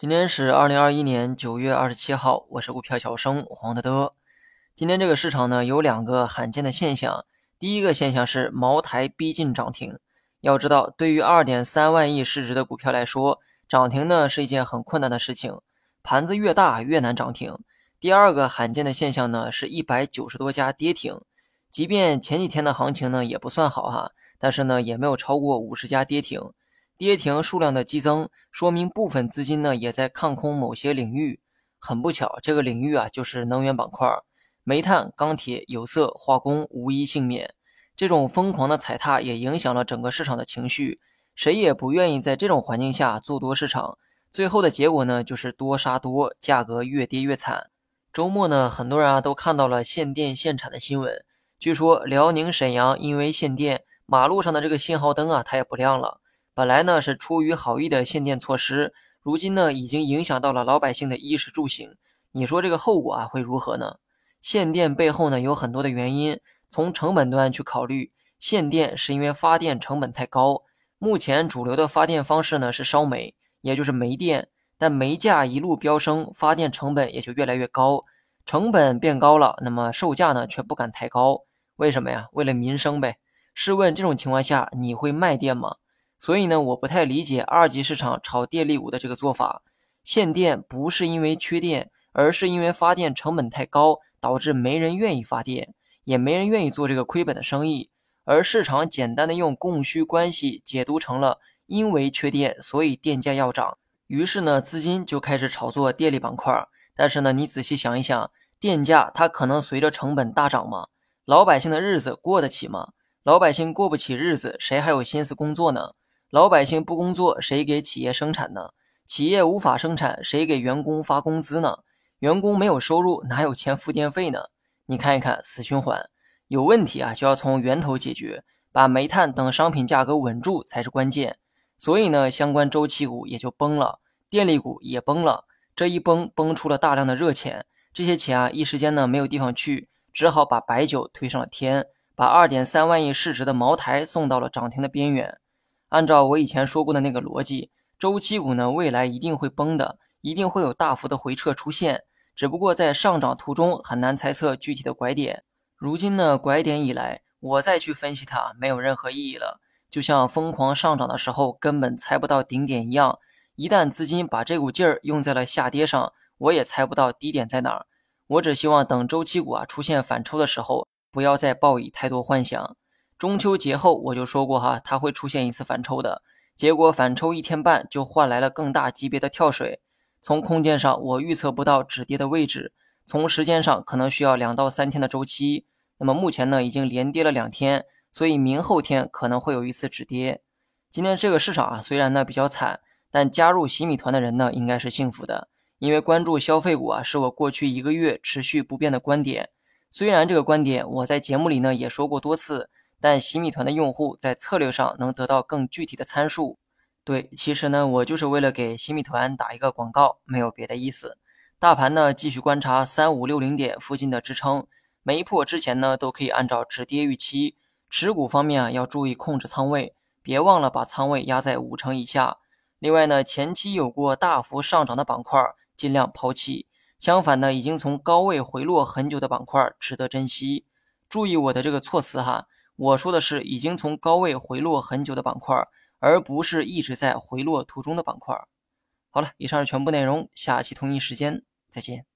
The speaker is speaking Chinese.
今天是二零二一年九月二十七号，我是股票小生黄德德。今天这个市场呢有两个罕见的现象，第一个现象是茅台逼近涨停。要知道，对于二点三万亿市值的股票来说，涨停呢是一件很困难的事情，盘子越大越难涨停。第二个罕见的现象呢是一百九十多家跌停，即便前几天的行情呢也不算好哈，但是呢也没有超过五十家跌停。跌停数量的激增，说明部分资金呢也在看空某些领域。很不巧，这个领域啊就是能源板块，煤炭、钢铁、有色、化工无一幸免。这种疯狂的踩踏也影响了整个市场的情绪，谁也不愿意在这种环境下做多市场。最后的结果呢就是多杀多，价格越跌越惨。周末呢，很多人啊都看到了限电限产的新闻，据说辽宁沈阳因为限电，马路上的这个信号灯啊它也不亮了。本来呢是出于好意的限电措施，如今呢已经影响到了老百姓的衣食住行。你说这个后果啊会如何呢？限电背后呢有很多的原因，从成本端去考虑，限电是因为发电成本太高。目前主流的发电方式呢是烧煤，也就是煤电，但煤价一路飙升，发电成本也就越来越高。成本变高了，那么售价呢却不敢抬高，为什么呀？为了民生呗。试问这种情况下，你会卖电吗？所以呢，我不太理解二级市场炒电力股的这个做法。限电不是因为缺电，而是因为发电成本太高，导致没人愿意发电，也没人愿意做这个亏本的生意。而市场简单的用供需关系解读成了因为缺电，所以电价要涨。于是呢，资金就开始炒作电力板块。但是呢，你仔细想一想，电价它可能随着成本大涨吗？老百姓的日子过得起吗？老百姓过不起日子，谁还有心思工作呢？老百姓不工作，谁给企业生产呢？企业无法生产，谁给员工发工资呢？员工没有收入，哪有钱付电费呢？你看一看，死循环。有问题啊，就要从源头解决，把煤炭等商品价格稳住才是关键。所以呢，相关周期股也就崩了，电力股也崩了。这一崩，崩出了大量的热钱，这些钱啊，一时间呢没有地方去，只好把白酒推上了天，把二点三万亿市值的茅台送到了涨停的边缘。按照我以前说过的那个逻辑，周期股呢未来一定会崩的，一定会有大幅的回撤出现，只不过在上涨途中很难猜测具体的拐点。如今呢拐点已来，我再去分析它没有任何意义了。就像疯狂上涨的时候根本猜不到顶点一样，一旦资金把这股劲儿用在了下跌上，我也猜不到低点在哪儿。我只希望等周期股啊出现反抽的时候，不要再抱以太多幻想。中秋节后我就说过哈，它会出现一次反抽的结果，反抽一天半就换来了更大级别的跳水。从空间上我预测不到止跌的位置，从时间上可能需要两到三天的周期。那么目前呢已经连跌了两天，所以明后天可能会有一次止跌。今天这个市场啊虽然呢比较惨，但加入洗米团的人呢应该是幸福的，因为关注消费股啊是我过去一个月持续不变的观点。虽然这个观点我在节目里呢也说过多次。但洗米团的用户在策略上能得到更具体的参数。对，其实呢，我就是为了给洗米团打一个广告，没有别的意思。大盘呢，继续观察三五六零点附近的支撑，没破之前呢，都可以按照止跌预期。持股方面啊，要注意控制仓位，别忘了把仓位压在五成以下。另外呢，前期有过大幅上涨的板块，尽量抛弃。相反呢，已经从高位回落很久的板块，值得珍惜。注意我的这个措辞哈。我说的是已经从高位回落很久的板块而不是一直在回落途中的板块好了以上是全部内容下期同一时间再见。